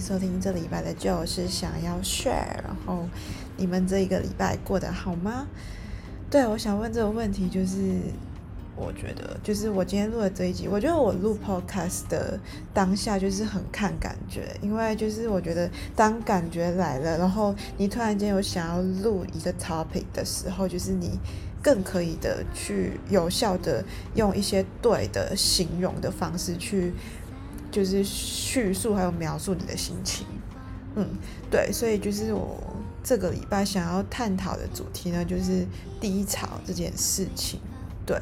收听这礼拜的，就是想要 share。然后你们这一个礼拜过得好吗？对我想问这个问题，就是我觉得，就是我今天录的这一集，我觉得我录 podcast 的当下就是很看感觉，因为就是我觉得当感觉来了，然后你突然间有想要录一个 topic 的时候，就是你更可以的去有效的用一些对的形容的方式去。就是叙述还有描述你的心情，嗯，对，所以就是我这个礼拜想要探讨的主题呢，就是低潮这件事情。对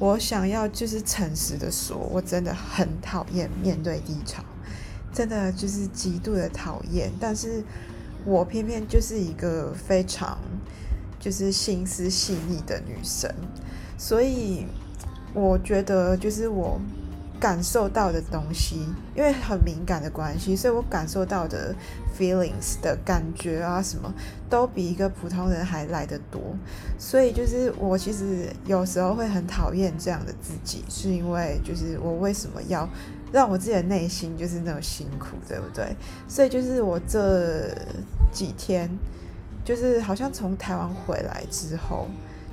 我想要就是诚实的说，我真的很讨厌面对低潮，真的就是极度的讨厌。但是我偏偏就是一个非常就是心思细腻的女生，所以我觉得就是我。感受到的东西，因为很敏感的关系，所以我感受到的 feelings 的感觉啊，什么都比一个普通人还来得多。所以就是我其实有时候会很讨厌这样的自己，是因为就是我为什么要让我自己的内心就是那么辛苦，对不对？所以就是我这几天，就是好像从台湾回来之后。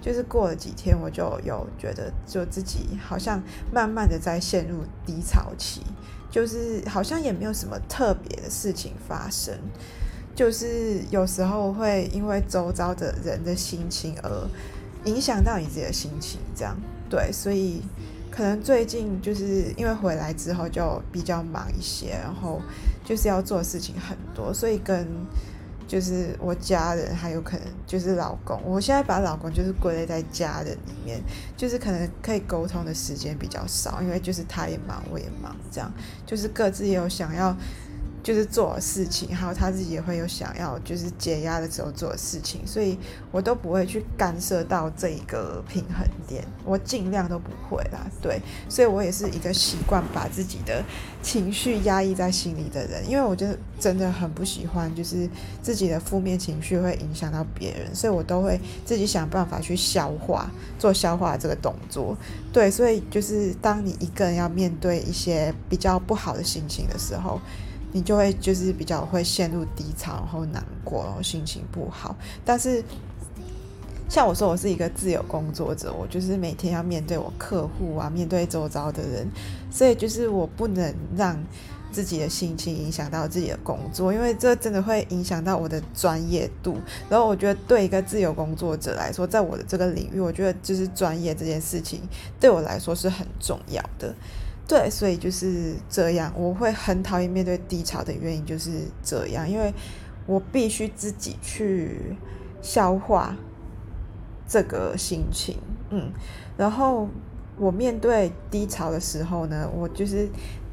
就是过了几天，我就有觉得，就自己好像慢慢的在陷入低潮期，就是好像也没有什么特别的事情发生，就是有时候会因为周遭的人的心情而影响到你自己的心情，这样对，所以可能最近就是因为回来之后就比较忙一些，然后就是要做事情很多，所以跟。就是我家人，还有可能就是老公。我现在把老公就是归类在家人里面，就是可能可以沟通的时间比较少，因为就是他也忙，我也忙，这样就是各自有想要。就是做事情，还有他自己也会有想要就是解压的时候做的事情，所以我都不会去干涉到这一个平衡点，我尽量都不会啦。对，所以我也是一个习惯把自己的情绪压抑在心里的人，因为我觉得真的很不喜欢，就是自己的负面情绪会影响到别人，所以我都会自己想办法去消化，做消化这个动作。对，所以就是当你一个人要面对一些比较不好的心情的时候。你就会就是比较会陷入低潮，然后难过，然后心情不好。但是像我说，我是一个自由工作者，我就是每天要面对我客户啊，面对周遭的人，所以就是我不能让自己的心情影响到自己的工作，因为这真的会影响到我的专业度。然后我觉得对一个自由工作者来说，在我的这个领域，我觉得就是专业这件事情对我来说是很重要的。对，所以就是这样。我会很讨厌面对低潮的原因就是这样，因为我必须自己去消化这个心情。嗯，然后我面对低潮的时候呢，我就是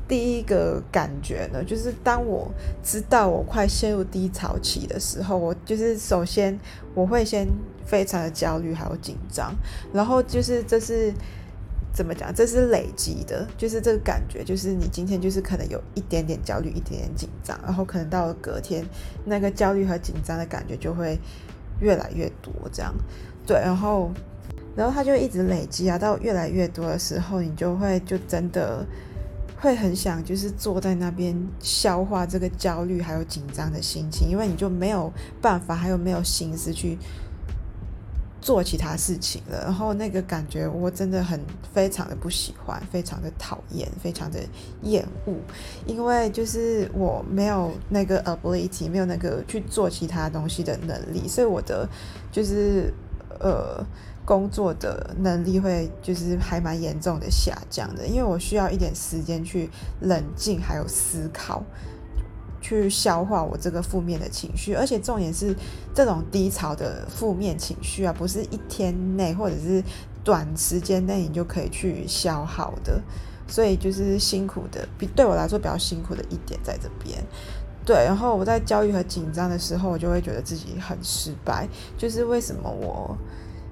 第一个感觉呢，就是当我知道我快陷入低潮期的时候，我就是首先我会先非常的焦虑还有紧张，然后就是这是。怎么讲？这是累积的，就是这个感觉，就是你今天就是可能有一点点焦虑，一点点紧张，然后可能到了隔天，那个焦虑和紧张的感觉就会越来越多，这样，对，然后，然后它就一直累积啊，到越来越多的时候，你就会就真的会很想就是坐在那边消化这个焦虑还有紧张的心情，因为你就没有办法，还有没有心思去。做其他事情了，然后那个感觉我真的很非常的不喜欢，非常的讨厌，非常的厌恶，因为就是我没有那个 ability，没有那个去做其他东西的能力，所以我的就是呃工作的能力会就是还蛮严重的下降的，因为我需要一点时间去冷静还有思考。去消化我这个负面的情绪，而且重点是这种低潮的负面情绪啊，不是一天内或者是短时间内你就可以去消耗的，所以就是辛苦的，比对我来说比较辛苦的一点在这边。对，然后我在焦虑和紧张的时候，我就会觉得自己很失败，就是为什么我。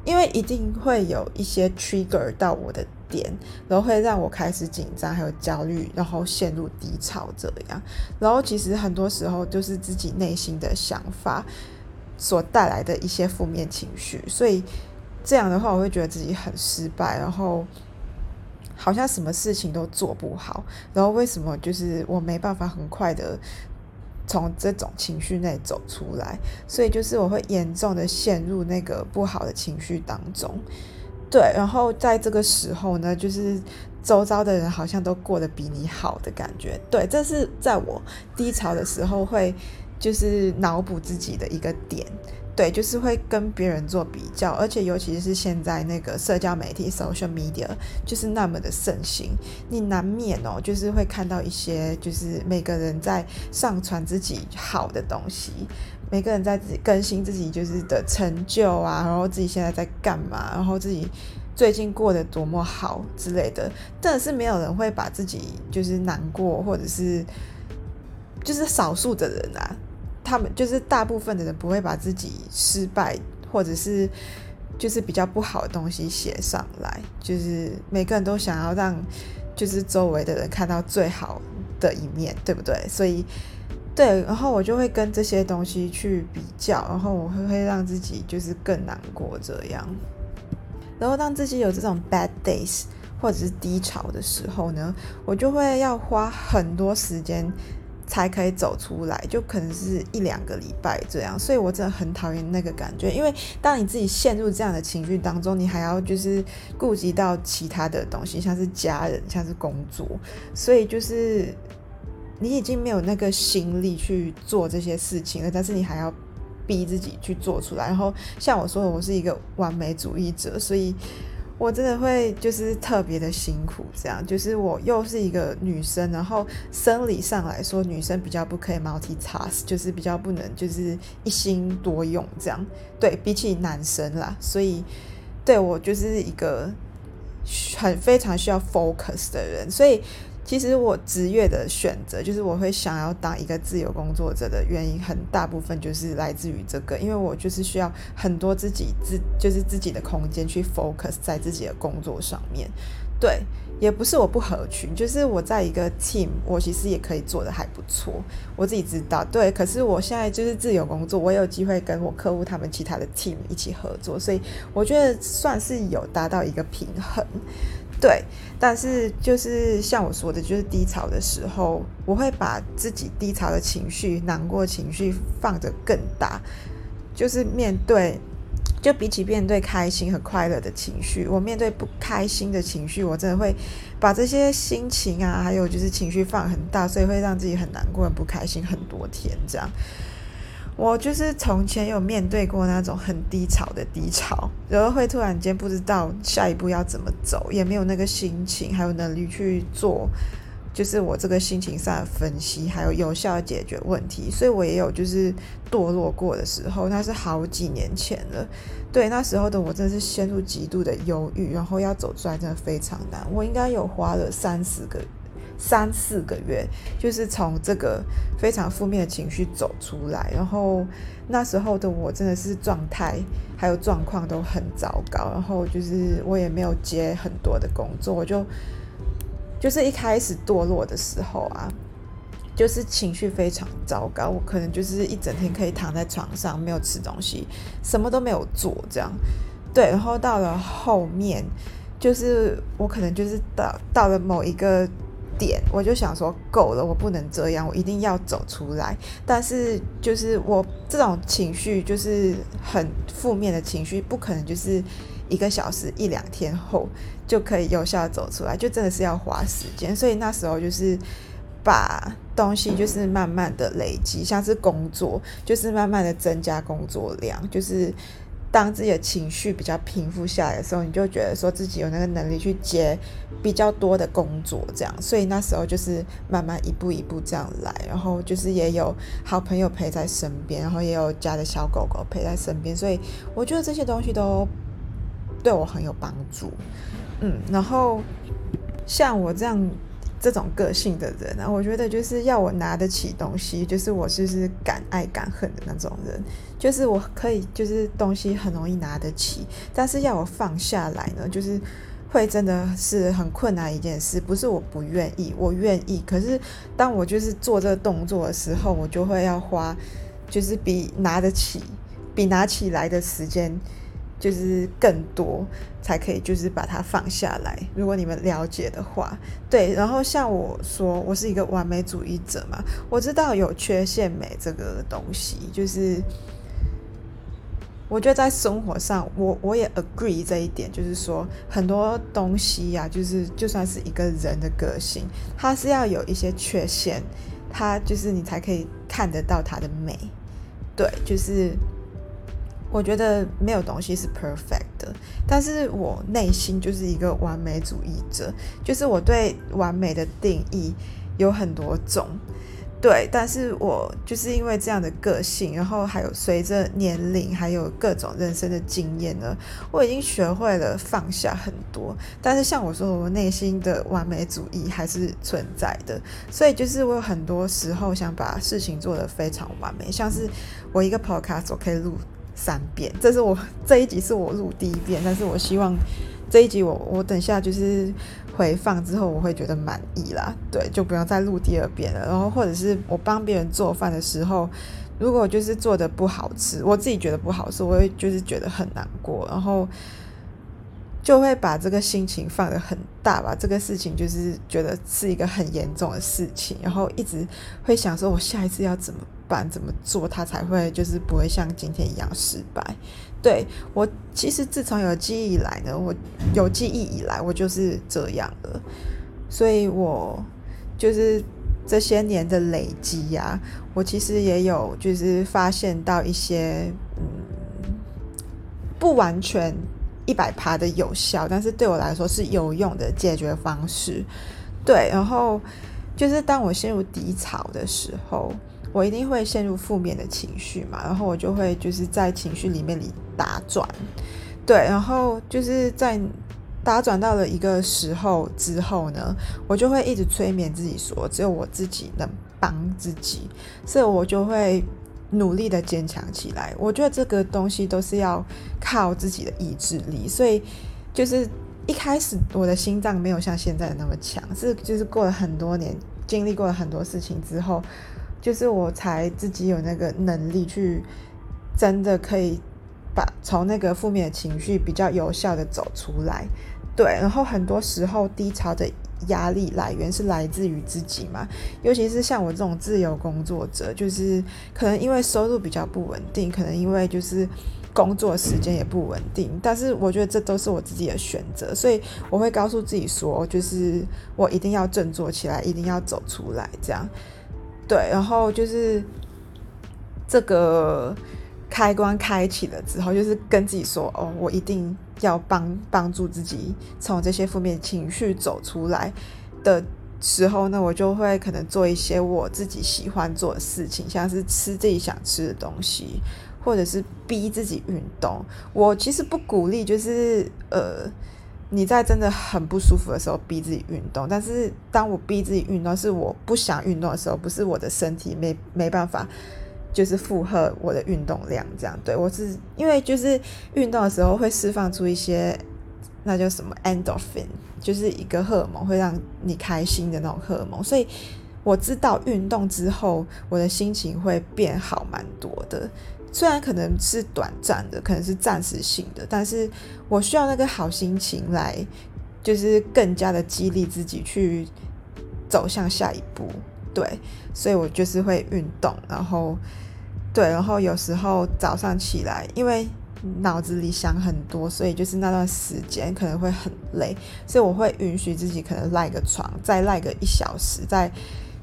因为一定会有一些 trigger 到我的点，然后会让我开始紧张，还有焦虑，然后陷入低潮这样。然后其实很多时候就是自己内心的想法所带来的一些负面情绪，所以这样的话，我会觉得自己很失败，然后好像什么事情都做不好。然后为什么就是我没办法很快的从这种情绪内走出来，所以就是我会严重的陷入那个不好的情绪当中。对，然后在这个时候呢，就是周遭的人好像都过得比你好的感觉。对，这是在我低潮的时候会就是脑补自己的一个点。对，就是会跟别人做比较，而且尤其是现在那个社交媒体 （social media） 就是那么的盛行，你难免哦，就是会看到一些就是每个人在上传自己好的东西。每个人在自己更新自己就是的成就啊，然后自己现在在干嘛，然后自己最近过得多么好之类的，但是没有人会把自己就是难过，或者是就是少数的人啊，他们就是大部分的人不会把自己失败或者是就是比较不好的东西写上来，就是每个人都想要让就是周围的人看到最好的一面，对不对？所以。对，然后我就会跟这些东西去比较，然后我会会让自己就是更难过这样，然后当自己有这种 bad days 或者是低潮的时候呢，我就会要花很多时间才可以走出来，就可能是一两个礼拜这样，所以我真的很讨厌那个感觉，因为当你自己陷入这样的情绪当中，你还要就是顾及到其他的东西，像是家人，像是工作，所以就是。你已经没有那个心力去做这些事情了，但是你还要逼自己去做出来。然后像我说的，我是一个完美主义者，所以我真的会就是特别的辛苦。这样就是我又是一个女生，然后生理上来说，女生比较不可以 multitask，就是比较不能就是一心多用这样。对比起男生啦，所以对我就是一个很非常需要 focus 的人，所以。其实我职业的选择，就是我会想要当一个自由工作者的原因，很大部分就是来自于这个，因为我就是需要很多自己自就是自己的空间去 focus 在自己的工作上面。对，也不是我不合群，就是我在一个 team，我其实也可以做的还不错，我自己知道。对，可是我现在就是自由工作，我有机会跟我客户他们其他的 team 一起合作，所以我觉得算是有达到一个平衡。对，但是就是像我说的，就是低潮的时候，我会把自己低潮的情绪、难过情绪放得更大，就是面对，就比起面对开心和快乐的情绪，我面对不开心的情绪，我真的会把这些心情啊，还有就是情绪放很大，所以会让自己很难过、很不开心很多天这样。我就是从前有面对过那种很低潮的低潮，然后会突然间不知道下一步要怎么走，也没有那个心情，还有能力去做，就是我这个心情上的分析，还有有效的解决问题。所以我也有就是堕落过的时候，那是好几年前了。对，那时候的我真的是陷入极度的忧郁，然后要走出来真的非常难。我应该有花了三四个。三四个月，就是从这个非常负面的情绪走出来，然后那时候的我真的是状态还有状况都很糟糕，然后就是我也没有接很多的工作，我就就是一开始堕落的时候啊，就是情绪非常糟糕，我可能就是一整天可以躺在床上没有吃东西，什么都没有做这样，对，然后到了后面，就是我可能就是到到了某一个。点我就想说够了，我不能这样，我一定要走出来。但是就是我这种情绪，就是很负面的情绪，不可能就是一个小时一两天后就可以有效走出来，就真的是要花时间。所以那时候就是把东西就是慢慢的累积，像是工作，就是慢慢的增加工作量，就是。当自己的情绪比较平复下来的时候，你就觉得说自己有那个能力去接比较多的工作，这样，所以那时候就是慢慢一步一步这样来，然后就是也有好朋友陪在身边，然后也有家的小狗狗陪在身边，所以我觉得这些东西都对我很有帮助。嗯，然后像我这样。这种个性的人啊，我觉得就是要我拿得起东西，就是我就是敢爱敢恨的那种人，就是我可以就是东西很容易拿得起，但是要我放下来呢，就是会真的是很困难一件事。不是我不愿意，我愿意，可是当我就是做这个动作的时候，我就会要花，就是比拿得起，比拿起来的时间。就是更多才可以，就是把它放下来。如果你们了解的话，对。然后像我说，我是一个完美主义者嘛，我知道有缺陷美这个东西，就是我觉得在生活上，我我也 agree 这一点，就是说很多东西呀，就是就算是一个人的个性，它是要有一些缺陷，它就是你才可以看得到它的美。对，就是。我觉得没有东西是 perfect 的，但是我内心就是一个完美主义者，就是我对完美的定义有很多种，对，但是我就是因为这样的个性，然后还有随着年龄，还有各种人生的经验呢，我已经学会了放下很多，但是像我说，我内心的完美主义还是存在的，所以就是我有很多时候想把事情做得非常完美，像是我一个 podcast 可以录。三遍，这是我 这一集是我录第一遍，但是我希望这一集我我等下就是回放之后我会觉得满意啦，对，就不用再录第二遍了。然后或者是我帮别人做饭的时候，如果就是做的不好吃，我自己觉得不好吃，我会就是觉得很难过，然后。就会把这个心情放得很大吧，这个事情就是觉得是一个很严重的事情，然后一直会想说，我下一次要怎么办，怎么做，它才会就是不会像今天一样失败。对我其实自从有记忆以来呢，我有记忆以来，我就是这样的，所以我就是这些年的累积呀，我其实也有就是发现到一些嗯不完全。一百趴的有效，但是对我来说是有用的解决方式。对，然后就是当我陷入低潮的时候，我一定会陷入负面的情绪嘛，然后我就会就是在情绪里面里打转。对，然后就是在打转到了一个时候之后呢，我就会一直催眠自己说，只有我自己能帮自己，所以我就会。努力的坚强起来，我觉得这个东西都是要靠自己的意志力。所以，就是一开始我的心脏没有像现在那么强，是就是过了很多年，经历过了很多事情之后，就是我才自己有那个能力去真的可以把从那个负面的情绪比较有效的走出来。对，然后很多时候低潮的。压力来源是来自于自己嘛？尤其是像我这种自由工作者，就是可能因为收入比较不稳定，可能因为就是工作时间也不稳定。但是我觉得这都是我自己的选择，所以我会告诉自己说，就是我一定要振作起来，一定要走出来，这样对。然后就是这个开关开启了之后，就是跟自己说，哦，我一定。要帮帮助自己从这些负面情绪走出来的时候呢，我就会可能做一些我自己喜欢做的事情，像是吃自己想吃的东西，或者是逼自己运动。我其实不鼓励，就是呃你在真的很不舒服的时候逼自己运动。但是当我逼自己运动，是我不想运动的时候，不是我的身体没没办法。就是负荷我的运动量，这样对我是因为就是运动的时候会释放出一些那叫什么 endorphin，就是一个荷尔蒙会让你开心的那种荷尔蒙，所以我知道运动之后我的心情会变好蛮多的，虽然可能是短暂的，可能是暂时性的，但是我需要那个好心情来，就是更加的激励自己去走向下一步。对，所以我就是会运动，然后对，然后有时候早上起来，因为脑子里想很多，所以就是那段时间可能会很累，所以我会允许自己可能赖个床，再赖个一小时，再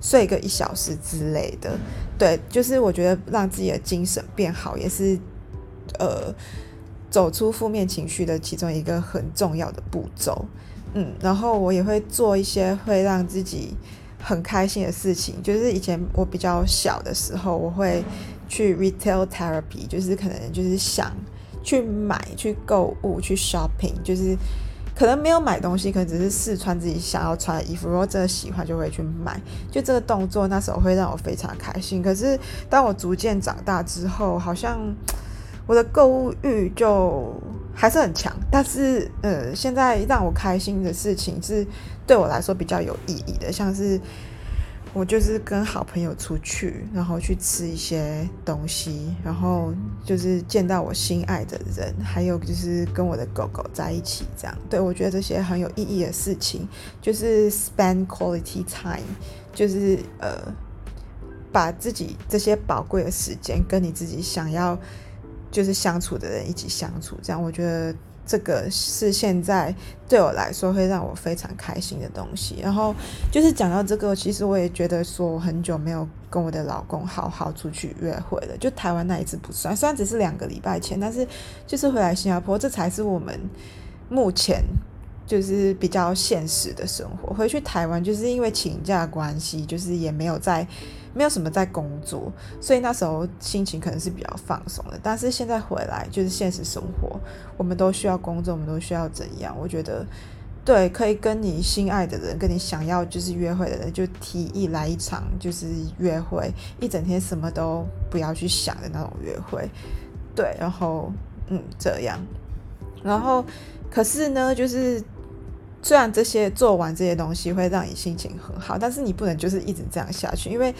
睡个一小时之类的。对，就是我觉得让自己的精神变好，也是呃走出负面情绪的其中一个很重要的步骤。嗯，然后我也会做一些会让自己。很开心的事情，就是以前我比较小的时候，我会去 retail therapy，就是可能就是想去买、去购物、去 shopping，就是可能没有买东西，可能只是试穿自己想要穿的衣服，如果真的喜欢就会去买。就这个动作那时候会让我非常开心。可是当我逐渐长大之后，好像我的购物欲就还是很强。但是呃，现在让我开心的事情是。对我来说比较有意义的，像是我就是跟好朋友出去，然后去吃一些东西，然后就是见到我心爱的人，还有就是跟我的狗狗在一起，这样。对我觉得这些很有意义的事情，就是 spend quality time，就是呃，把自己这些宝贵的时间跟你自己想要就是相处的人一起相处，这样我觉得。这个是现在对我来说会让我非常开心的东西。然后就是讲到这个，其实我也觉得说，我很久没有跟我的老公好好出去约会了。就台湾那一次不算，虽然只是两个礼拜前，但是就是回来新加坡，这才是我们目前就是比较现实的生活。回去台湾就是因为请假关系，就是也没有在。没有什么在工作，所以那时候心情可能是比较放松的。但是现在回来就是现实生活，我们都需要工作，我们都需要怎样？我觉得，对，可以跟你心爱的人，跟你想要就是约会的人，就提议来一场就是约会，一整天什么都不要去想的那种约会。对，然后嗯这样，然后可是呢，就是。虽然这些做完这些东西会让你心情很好，但是你不能就是一直这样下去，因为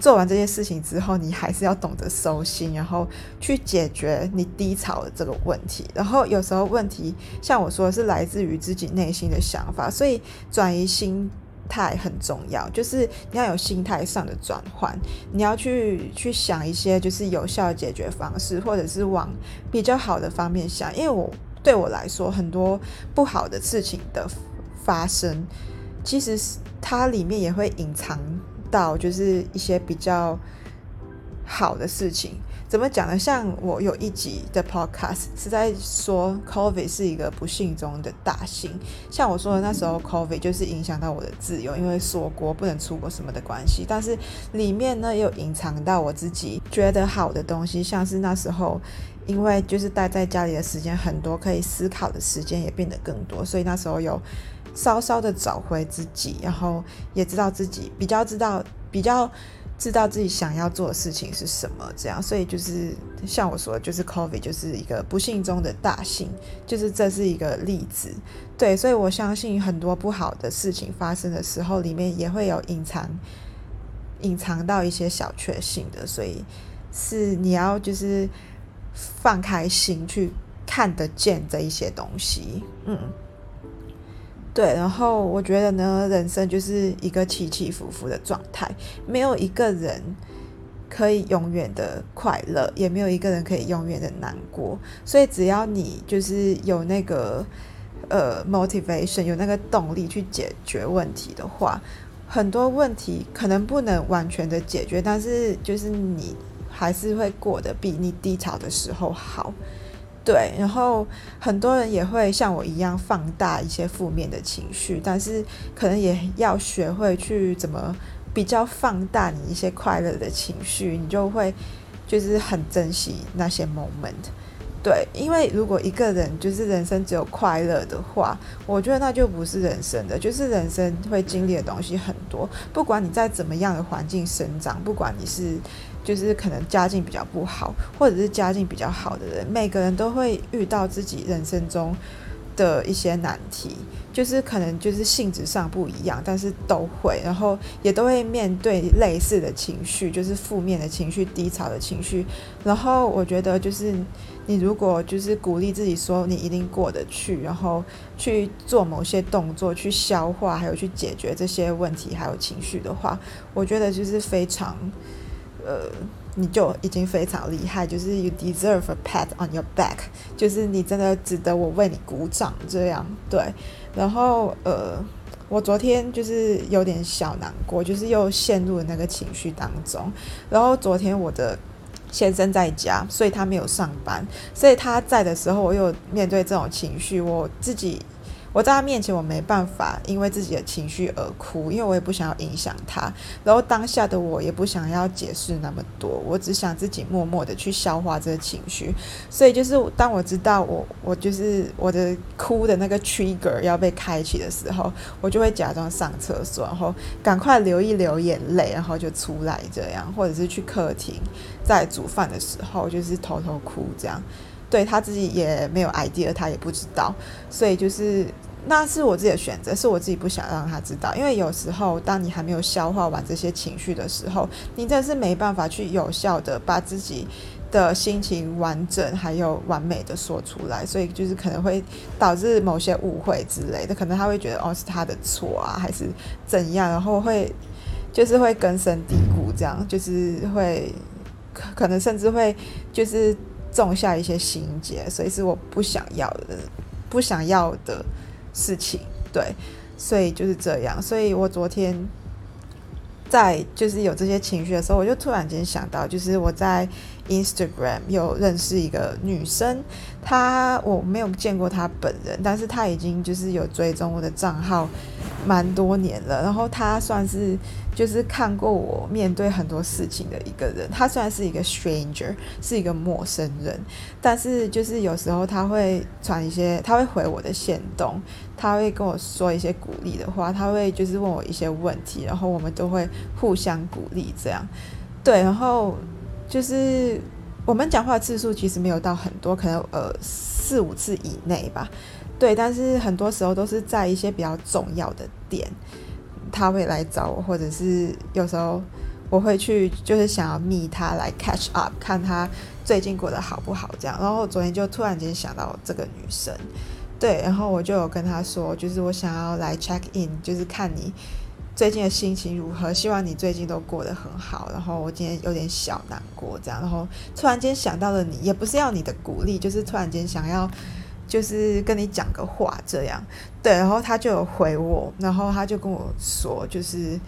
做完这些事情之后，你还是要懂得收心，然后去解决你低潮的这个问题。然后有时候问题像我说的是来自于自己内心的想法，所以转移心态很重要，就是你要有心态上的转换，你要去去想一些就是有效的解决方式，或者是往比较好的方面想，因为我。对我来说，很多不好的事情的发生，其实是它里面也会隐藏到，就是一些比较好的事情。怎么讲呢？像我有一集的 podcast 是在说 COVID 是一个不幸中的大幸。像我说的那时候 COVID 就是影响到我的自由，因为锁国不能出国什么的关系。但是里面呢，也有隐藏到我自己觉得好的东西，像是那时候。因为就是待在家里的时间很多，可以思考的时间也变得更多，所以那时候有稍稍的找回自己，然后也知道自己比较知道比较知道自己想要做的事情是什么，这样，所以就是像我说，的，就是 COVID 就是一个不幸中的大幸，就是这是一个例子，对，所以我相信很多不好的事情发生的时候，里面也会有隐藏隐藏到一些小确幸的，所以是你要就是。放开心去看得见这一些东西，嗯，对。然后我觉得呢，人生就是一个起起伏伏的状态，没有一个人可以永远的快乐，也没有一个人可以永远的难过。所以只要你就是有那个呃 motivation，有那个动力去解决问题的话，很多问题可能不能完全的解决，但是就是你。还是会过得比你低潮的时候好，对。然后很多人也会像我一样放大一些负面的情绪，但是可能也要学会去怎么比较放大你一些快乐的情绪，你就会就是很珍惜那些 moment。对，因为如果一个人就是人生只有快乐的话，我觉得那就不是人生的。就是人生会经历的东西很多，不管你在怎么样的环境生长，不管你是就是可能家境比较不好，或者是家境比较好的人，每个人都会遇到自己人生中的一些难题。就是可能就是性质上不一样，但是都会，然后也都会面对类似的情绪，就是负面的情绪、低潮的情绪。然后我觉得，就是你如果就是鼓励自己说你一定过得去，然后去做某些动作去消化，还有去解决这些问题还有情绪的话，我觉得就是非常，呃。你就已经非常厉害，就是 you deserve a pat on your back，就是你真的值得我为你鼓掌这样对。然后呃，我昨天就是有点小难过，就是又陷入了那个情绪当中。然后昨天我的先生在家，所以他没有上班，所以他在的时候，我又面对这种情绪，我自己。我在他面前，我没办法因为自己的情绪而哭，因为我也不想要影响他。然后当下的我也不想要解释那么多，我只想自己默默的去消化这个情绪。所以就是当我知道我我就是我的哭的那个 trigger 要被开启的时候，我就会假装上厕所，然后赶快流一流眼泪，然后就出来这样，或者是去客厅在煮饭的时候就是偷偷哭这样。对他自己也没有 idea，他也不知道，所以就是那是我自己的选择，是我自己不想让他知道，因为有时候当你还没有消化完这些情绪的时候，你真的是没办法去有效的把自己的心情完整还有完美的说出来，所以就是可能会导致某些误会之类的，可能他会觉得哦是他的错啊，还是怎样，然后会就是会根深蒂固，这样就是会可可能甚至会就是种下一些心结，所以是我不想要的，不想要的。事情对，所以就是这样。所以我昨天在就是有这些情绪的时候，我就突然间想到，就是我在 Instagram 有认识一个女生，她我没有见过她本人，但是她已经就是有追踪我的账号蛮多年了。然后她算是就是看过我面对很多事情的一个人。她虽然是一个 stranger，是一个陌生人，但是就是有时候她会传一些，她会回我的线动。他会跟我说一些鼓励的话，他会就是问我一些问题，然后我们都会互相鼓励，这样，对，然后就是我们讲话次数其实没有到很多，可能呃四五次以内吧，对，但是很多时候都是在一些比较重要的点，他会来找我，或者是有时候我会去就是想要密他来 catch up，看他最近过得好不好这样，然后昨天就突然间想到这个女生。对，然后我就有跟他说，就是我想要来 check in，就是看你最近的心情如何，希望你最近都过得很好。然后我今天有点小难过，这样，然后突然间想到了你，也不是要你的鼓励，就是突然间想要，就是跟你讲个话，这样。对，然后他就有回我，然后他就跟我说，就是。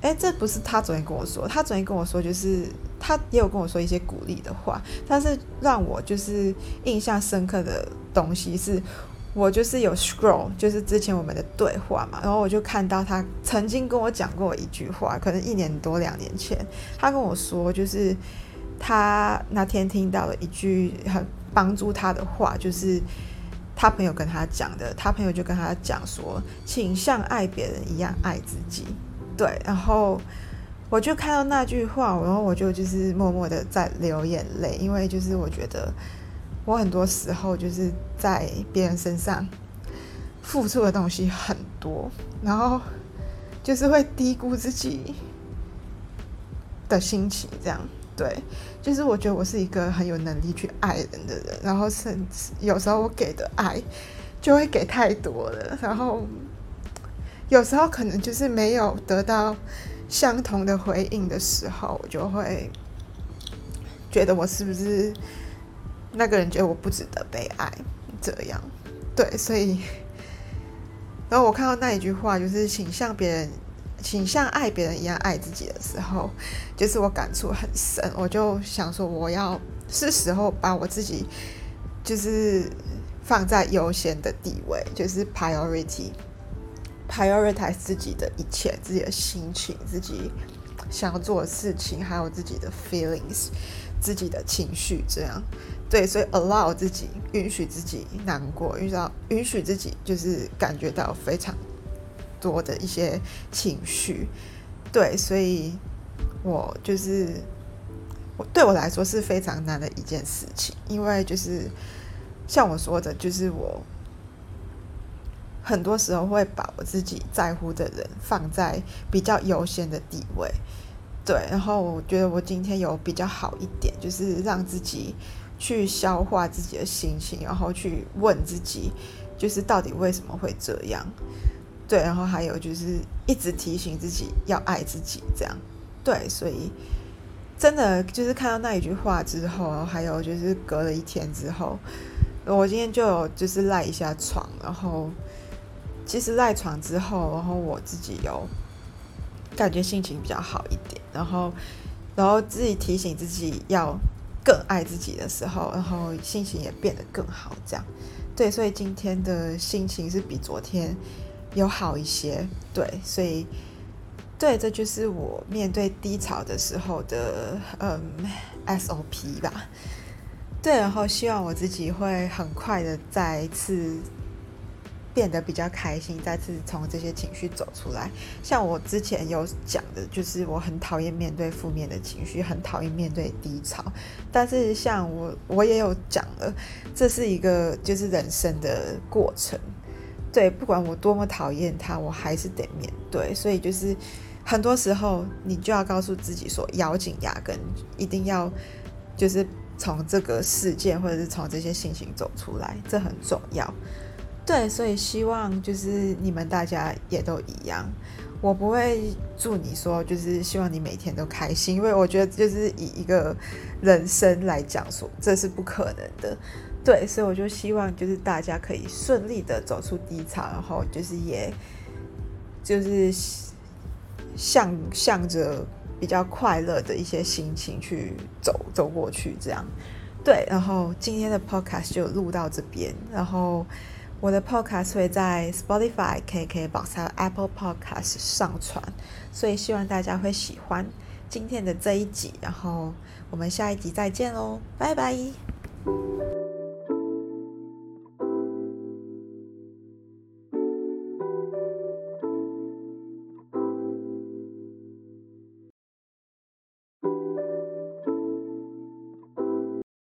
哎，这不是他昨天跟我说，他昨天跟我说，就是他也有跟我说一些鼓励的话，但是让我就是印象深刻的东西是，我就是有 scroll，就是之前我们的对话嘛，然后我就看到他曾经跟我讲过一句话，可能一年多两年前，他跟我说，就是他那天听到了一句很帮助他的话，就是他朋友跟他讲的，他朋友就跟他讲说，请像爱别人一样爱自己。对，然后我就看到那句话，然后我就就是默默的在流眼泪，因为就是我觉得我很多时候就是在别人身上付出的东西很多，然后就是会低估自己的心情，这样对，就是我觉得我是一个很有能力去爱人的人，然后甚至有时候我给的爱就会给太多了，然后。有时候可能就是没有得到相同的回应的时候，我就会觉得我是不是那个人觉得我不值得被爱？这样对，所以 然后我看到那一句话，就是请像别人，请像爱别人一样爱自己的时候，就是我感触很深。我就想说，我要是时候把我自己就是放在优先的地位，就是 priority。prioritize 自己的一切，自己的心情，自己想要做的事情，还有自己的 feelings，自己的情绪，这样对，所以 allow 自己，允许自己难过，遇到允许自己就是感觉到非常多的一些情绪，对，所以我就是我对我来说是非常难的一件事情，因为就是像我说的，就是我。很多时候会把我自己在乎的人放在比较优先的地位，对。然后我觉得我今天有比较好一点，就是让自己去消化自己的心情，然后去问自己，就是到底为什么会这样，对。然后还有就是一直提醒自己要爱自己，这样对。所以真的就是看到那一句话之后，还有就是隔了一天之后，我今天就有就是赖一下床，然后。其实赖床之后，然后我自己有感觉心情比较好一点，然后，然后自己提醒自己要更爱自己的时候，然后心情也变得更好，这样，对，所以今天的心情是比昨天有好一些，对，所以，对，这就是我面对低潮的时候的嗯 SOP 吧，对，然后希望我自己会很快的再一次。变得比较开心，再次从这些情绪走出来。像我之前有讲的，就是我很讨厌面对负面的情绪，很讨厌面对低潮。但是像我，我也有讲了，这是一个就是人生的过程。对，不管我多么讨厌它，我还是得面对。所以就是很多时候，你就要告诉自己说，咬紧牙根，一定要就是从这个事件或者是从这些心情走出来，这很重要。对，所以希望就是你们大家也都一样。我不会祝你说，就是希望你每天都开心，因为我觉得就是以一个人生来讲说，这是不可能的。对，所以我就希望就是大家可以顺利的走出低潮，然后就是也就是向向着比较快乐的一些心情去走走过去，这样。对，然后今天的 podcast 就录到这边，然后。我的 podcast 会在 Spotify、KKBox Apple Podcast 上传，所以希望大家会喜欢今天的这一集。然后我们下一集再见喽，拜拜。